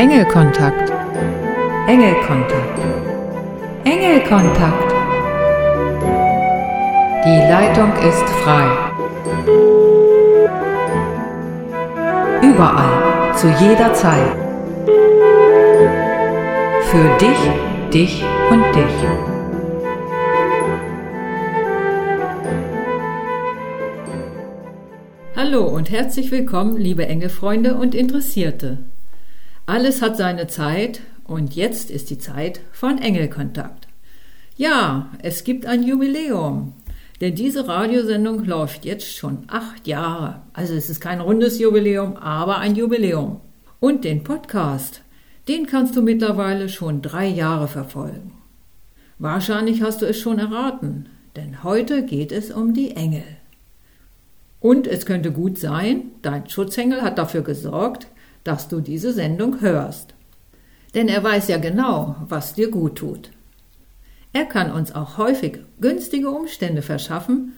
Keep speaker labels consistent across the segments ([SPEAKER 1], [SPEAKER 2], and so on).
[SPEAKER 1] Engelkontakt. Engelkontakt. Engelkontakt. Die Leitung ist frei. Überall, zu jeder Zeit. Für dich, dich und dich.
[SPEAKER 2] Hallo und herzlich willkommen, liebe Engelfreunde und Interessierte. Alles hat seine Zeit und jetzt ist die Zeit von Engelkontakt. Ja, es gibt ein Jubiläum, denn diese Radiosendung läuft jetzt schon acht Jahre. Also es ist kein rundes Jubiläum, aber ein Jubiläum. Und den Podcast, den kannst du mittlerweile schon drei Jahre verfolgen. Wahrscheinlich hast du es schon erraten, denn heute geht es um die Engel. Und es könnte gut sein, dein Schutzengel hat dafür gesorgt, dass du diese Sendung hörst. Denn er weiß ja genau, was dir gut tut. Er kann uns auch häufig günstige Umstände verschaffen,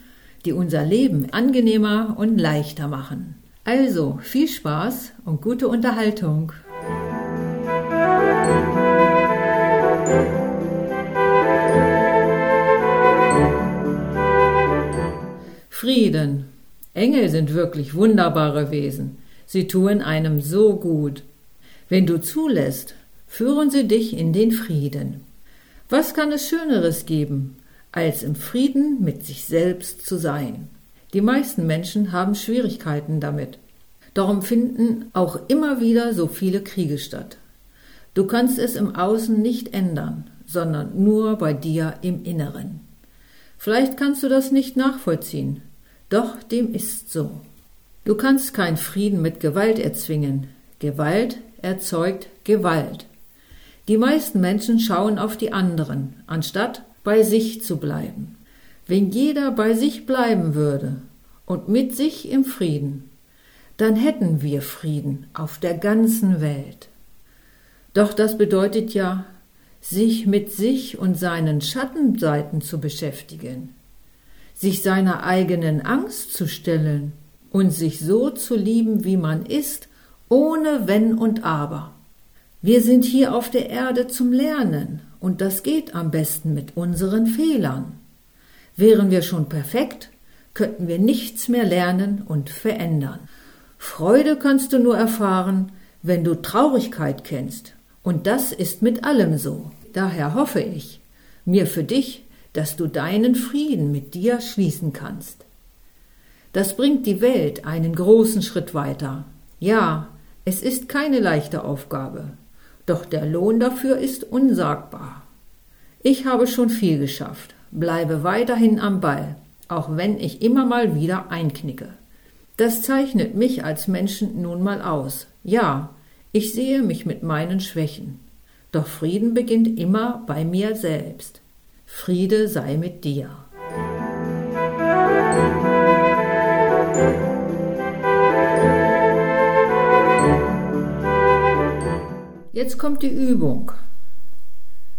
[SPEAKER 2] die unser Leben angenehmer und leichter machen. Also viel Spaß und gute Unterhaltung. Frieden. Engel sind wirklich wunderbare Wesen. Sie tun einem so gut. Wenn du zulässt, führen sie dich in den Frieden. Was kann es Schöneres geben, als im Frieden mit sich selbst zu sein? Die meisten Menschen haben Schwierigkeiten damit. Darum finden auch immer wieder so viele Kriege statt. Du kannst es im Außen nicht ändern, sondern nur bei dir im Inneren. Vielleicht kannst du das nicht nachvollziehen, doch dem ist so. Du kannst keinen Frieden mit Gewalt erzwingen. Gewalt erzeugt Gewalt. Die meisten Menschen schauen auf die anderen, anstatt bei sich zu bleiben. Wenn jeder bei sich bleiben würde und mit sich im Frieden, dann hätten wir Frieden auf der ganzen Welt. Doch das bedeutet ja, sich mit sich und seinen Schattenseiten zu beschäftigen, sich seiner eigenen Angst zu stellen und sich so zu lieben, wie man ist, ohne Wenn und Aber. Wir sind hier auf der Erde zum Lernen, und das geht am besten mit unseren Fehlern. Wären wir schon perfekt, könnten wir nichts mehr lernen und verändern. Freude kannst du nur erfahren, wenn du Traurigkeit kennst, und das ist mit allem so. Daher hoffe ich, mir für dich, dass du deinen Frieden mit dir schließen kannst. Das bringt die Welt einen großen Schritt weiter. Ja, es ist keine leichte Aufgabe, doch der Lohn dafür ist unsagbar. Ich habe schon viel geschafft, bleibe weiterhin am Ball, auch wenn ich immer mal wieder einknicke. Das zeichnet mich als Menschen nun mal aus. Ja, ich sehe mich mit meinen Schwächen. Doch Frieden beginnt immer bei mir selbst. Friede sei mit dir. Jetzt kommt die Übung.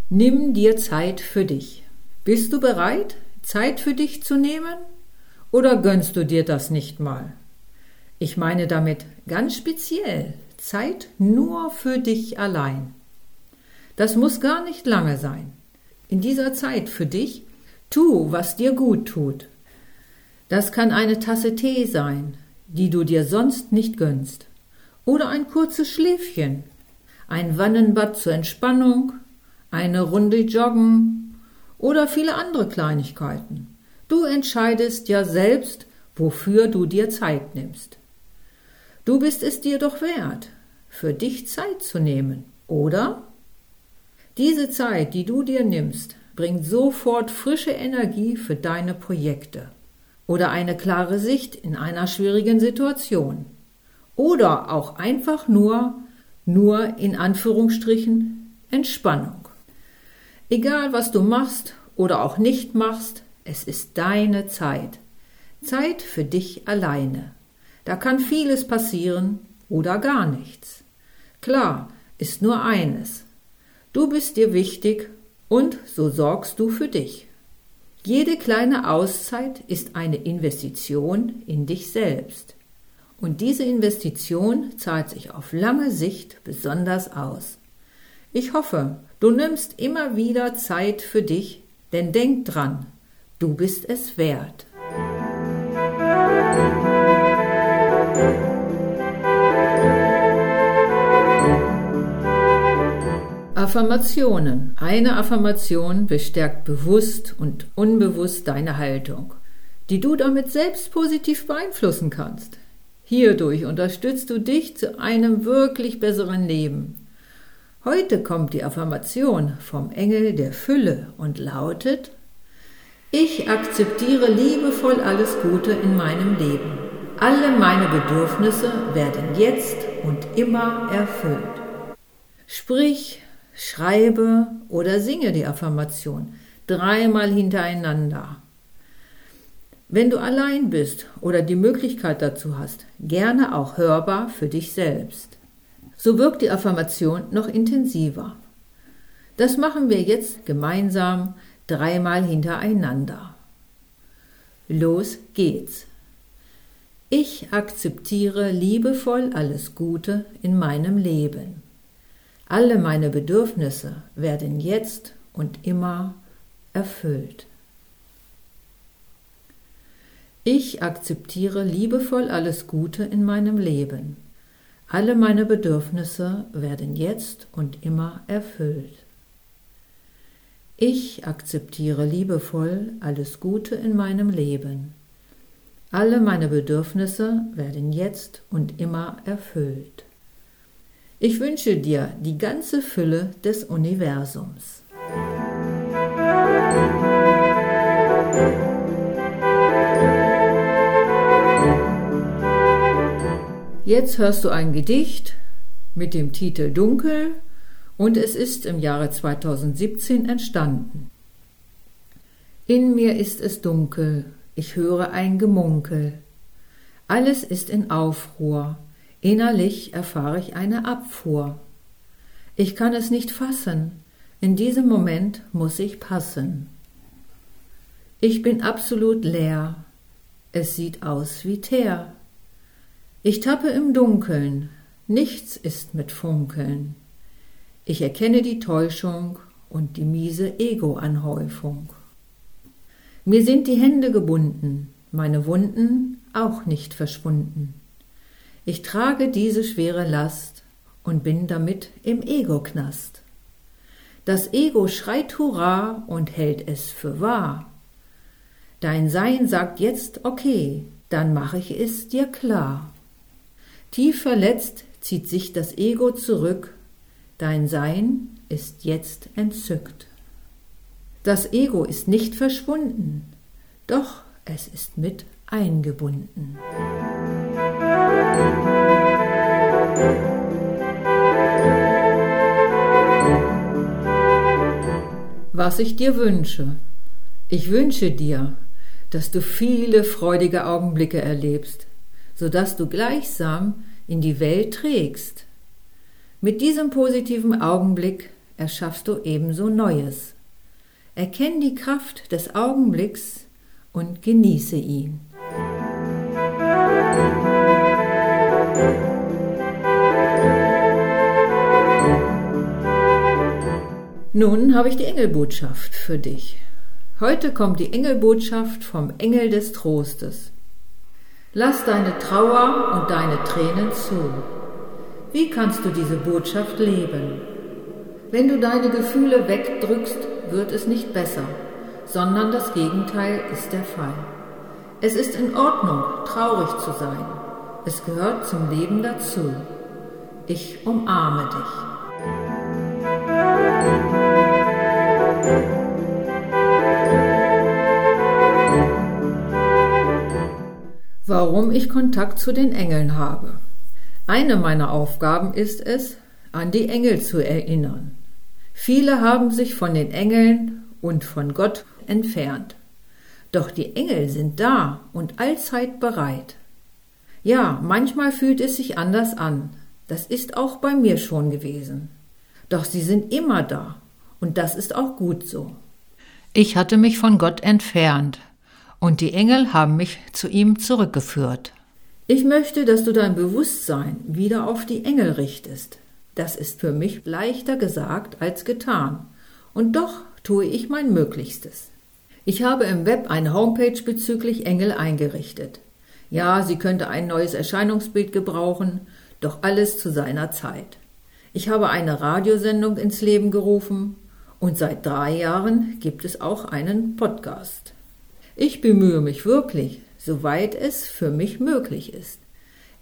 [SPEAKER 2] Nimm dir Zeit für dich. Bist du bereit, Zeit für dich zu nehmen? Oder gönnst du dir das nicht mal? Ich meine damit ganz speziell Zeit nur für dich allein. Das muss gar nicht lange sein. In dieser Zeit für dich tu, was dir gut tut. Das kann eine Tasse Tee sein, die du dir sonst nicht gönnst, oder ein kurzes Schläfchen ein Wannenbad zur Entspannung, eine Runde joggen oder viele andere Kleinigkeiten. Du entscheidest ja selbst, wofür du dir Zeit nimmst. Du bist es dir doch wert, für dich Zeit zu nehmen, oder? Diese Zeit, die du dir nimmst, bringt sofort frische Energie für deine Projekte oder eine klare Sicht in einer schwierigen Situation oder auch einfach nur nur in Anführungsstrichen Entspannung. Egal was du machst oder auch nicht machst, es ist deine Zeit. Zeit für dich alleine. Da kann vieles passieren oder gar nichts. Klar ist nur eines. Du bist dir wichtig und so sorgst du für dich. Jede kleine Auszeit ist eine Investition in dich selbst. Und diese Investition zahlt sich auf lange Sicht besonders aus. Ich hoffe, du nimmst immer wieder Zeit für dich, denn denk dran, du bist es wert. Affirmationen. Eine Affirmation bestärkt bewusst und unbewusst deine Haltung, die du damit selbst positiv beeinflussen kannst. Hierdurch unterstützt du dich zu einem wirklich besseren Leben. Heute kommt die Affirmation vom Engel der Fülle und lautet Ich akzeptiere liebevoll alles Gute in meinem Leben. Alle meine Bedürfnisse werden jetzt und immer erfüllt. Sprich, schreibe oder singe die Affirmation dreimal hintereinander. Wenn du allein bist oder die Möglichkeit dazu hast, gerne auch hörbar für dich selbst. So wirkt die Affirmation noch intensiver. Das machen wir jetzt gemeinsam dreimal hintereinander. Los geht's. Ich akzeptiere liebevoll alles Gute in meinem Leben. Alle meine Bedürfnisse werden jetzt und immer erfüllt. Ich akzeptiere liebevoll alles Gute in meinem Leben. Alle meine Bedürfnisse werden jetzt und immer erfüllt. Ich akzeptiere liebevoll alles Gute in meinem Leben. Alle meine Bedürfnisse werden jetzt und immer erfüllt. Ich wünsche dir die ganze Fülle des Universums. Jetzt hörst du ein Gedicht mit dem Titel Dunkel und es ist im Jahre 2017 entstanden. In mir ist es dunkel, ich höre ein Gemunkel. Alles ist in Aufruhr, innerlich erfahre ich eine Abfuhr. Ich kann es nicht fassen, in diesem Moment muss ich passen. Ich bin absolut leer, es sieht aus wie Teer. Ich tappe im Dunkeln, nichts ist mit Funkeln. Ich erkenne die Täuschung und die miese Ego-Anhäufung. Mir sind die Hände gebunden, meine Wunden auch nicht verschwunden. Ich trage diese schwere Last und bin damit im Ego-Knast. Das Ego schreit Hurra und hält es für wahr. Dein Sein sagt jetzt okay, dann mache ich es dir klar. Tief verletzt zieht sich das Ego zurück, dein Sein ist jetzt entzückt. Das Ego ist nicht verschwunden, doch es ist mit eingebunden. Was ich dir wünsche. Ich wünsche dir, dass du viele freudige Augenblicke erlebst, sodass du gleichsam in die Welt trägst. Mit diesem positiven Augenblick erschaffst du ebenso Neues. Erkenn die Kraft des Augenblicks und genieße ihn. Nun habe ich die Engelbotschaft für dich. Heute kommt die Engelbotschaft vom Engel des Trostes. Lass deine Trauer und deine Tränen zu. Wie kannst du diese Botschaft leben? Wenn du deine Gefühle wegdrückst, wird es nicht besser, sondern das Gegenteil ist der Fall. Es ist in Ordnung, traurig zu sein. Es gehört zum Leben dazu. Ich umarme dich. Warum ich Kontakt zu den Engeln habe. Eine meiner Aufgaben ist es, an die Engel zu erinnern. Viele haben sich von den Engeln und von Gott entfernt. Doch die Engel sind da und allzeit bereit. Ja, manchmal fühlt es sich anders an. Das ist auch bei mir schon gewesen. Doch sie sind immer da und das ist auch gut so. Ich hatte mich von Gott entfernt und die Engel haben mich zu ihm zurückgeführt. Ich möchte, dass du dein Bewusstsein wieder auf die Engel richtest. Das ist für mich leichter gesagt als getan. Und doch tue ich mein Möglichstes. Ich habe im Web eine Homepage bezüglich Engel eingerichtet. Ja, sie könnte ein neues Erscheinungsbild gebrauchen, doch alles zu seiner Zeit. Ich habe eine Radiosendung ins Leben gerufen und seit drei Jahren gibt es auch einen Podcast. Ich bemühe mich wirklich, soweit es für mich möglich ist.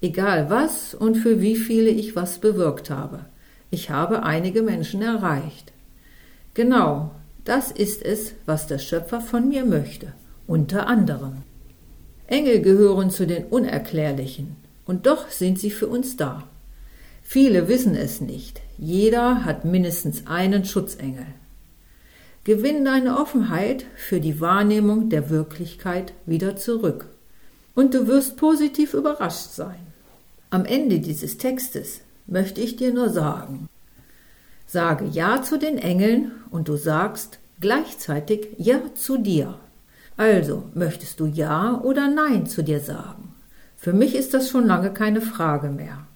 [SPEAKER 2] Egal was und für wie viele ich was bewirkt habe. Ich habe einige Menschen erreicht. Genau, das ist es, was der Schöpfer von mir möchte, unter anderem. Engel gehören zu den Unerklärlichen, und doch sind sie für uns da. Viele wissen es nicht, jeder hat mindestens einen Schutzengel. Gewinn deine Offenheit für die Wahrnehmung der Wirklichkeit wieder zurück, und du wirst positiv überrascht sein. Am Ende dieses Textes möchte ich dir nur sagen, sage Ja zu den Engeln und du sagst gleichzeitig Ja zu dir. Also, möchtest du Ja oder Nein zu dir sagen? Für mich ist das schon lange keine Frage mehr.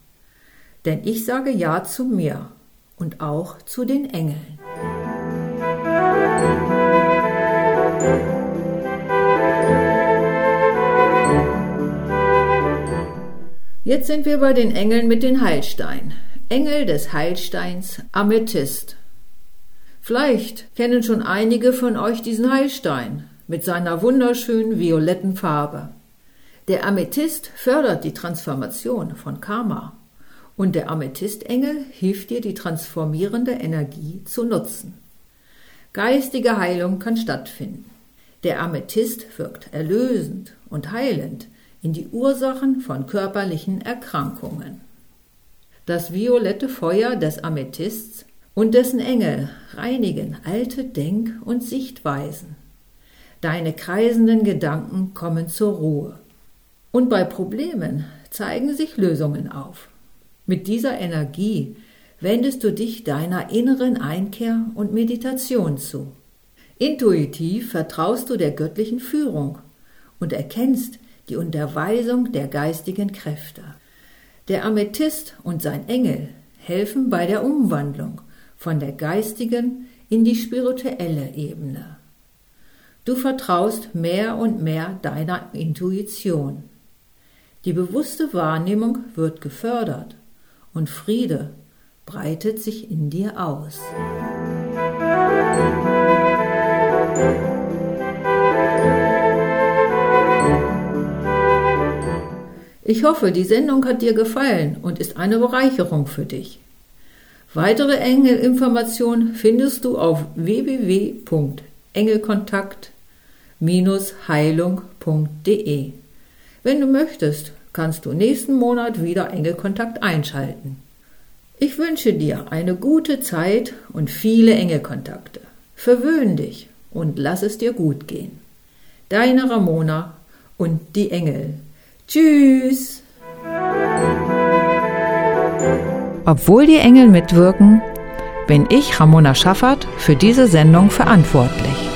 [SPEAKER 2] Denn ich sage Ja zu mir und auch zu den Engeln. Jetzt sind wir bei den Engeln mit den Heilstein. Engel des Heilsteins Amethyst. Vielleicht kennen schon einige von euch diesen Heilstein mit seiner wunderschönen violetten Farbe. Der Amethyst fördert die Transformation von Karma und der Amethystengel hilft dir, die transformierende Energie zu nutzen. Geistige Heilung kann stattfinden. Der Amethyst wirkt erlösend und heilend in die Ursachen von körperlichen Erkrankungen. Das violette Feuer des Amethysts und dessen Engel reinigen alte Denk- und Sichtweisen. Deine kreisenden Gedanken kommen zur Ruhe. Und bei Problemen zeigen sich Lösungen auf. Mit dieser Energie wendest du dich deiner inneren Einkehr und Meditation zu. Intuitiv vertraust du der göttlichen Führung und erkennst die Unterweisung der geistigen Kräfte. Der Amethyst und sein Engel helfen bei der Umwandlung von der geistigen in die spirituelle Ebene. Du vertraust mehr und mehr deiner Intuition. Die bewusste Wahrnehmung wird gefördert und Friede breitet sich in dir aus. Ich hoffe, die Sendung hat dir gefallen und ist eine Bereicherung für dich. Weitere Engelinformationen findest du auf www.engelkontakt-heilung.de. Wenn du möchtest, kannst du nächsten Monat wieder Engelkontakt einschalten. Ich wünsche dir eine gute Zeit und viele Engelkontakte. Verwöhn dich und lass es dir gut gehen. Deine Ramona und die Engel. Tschüss.
[SPEAKER 1] Obwohl die Engel mitwirken, bin ich, Ramona Schaffert, für diese Sendung verantwortlich.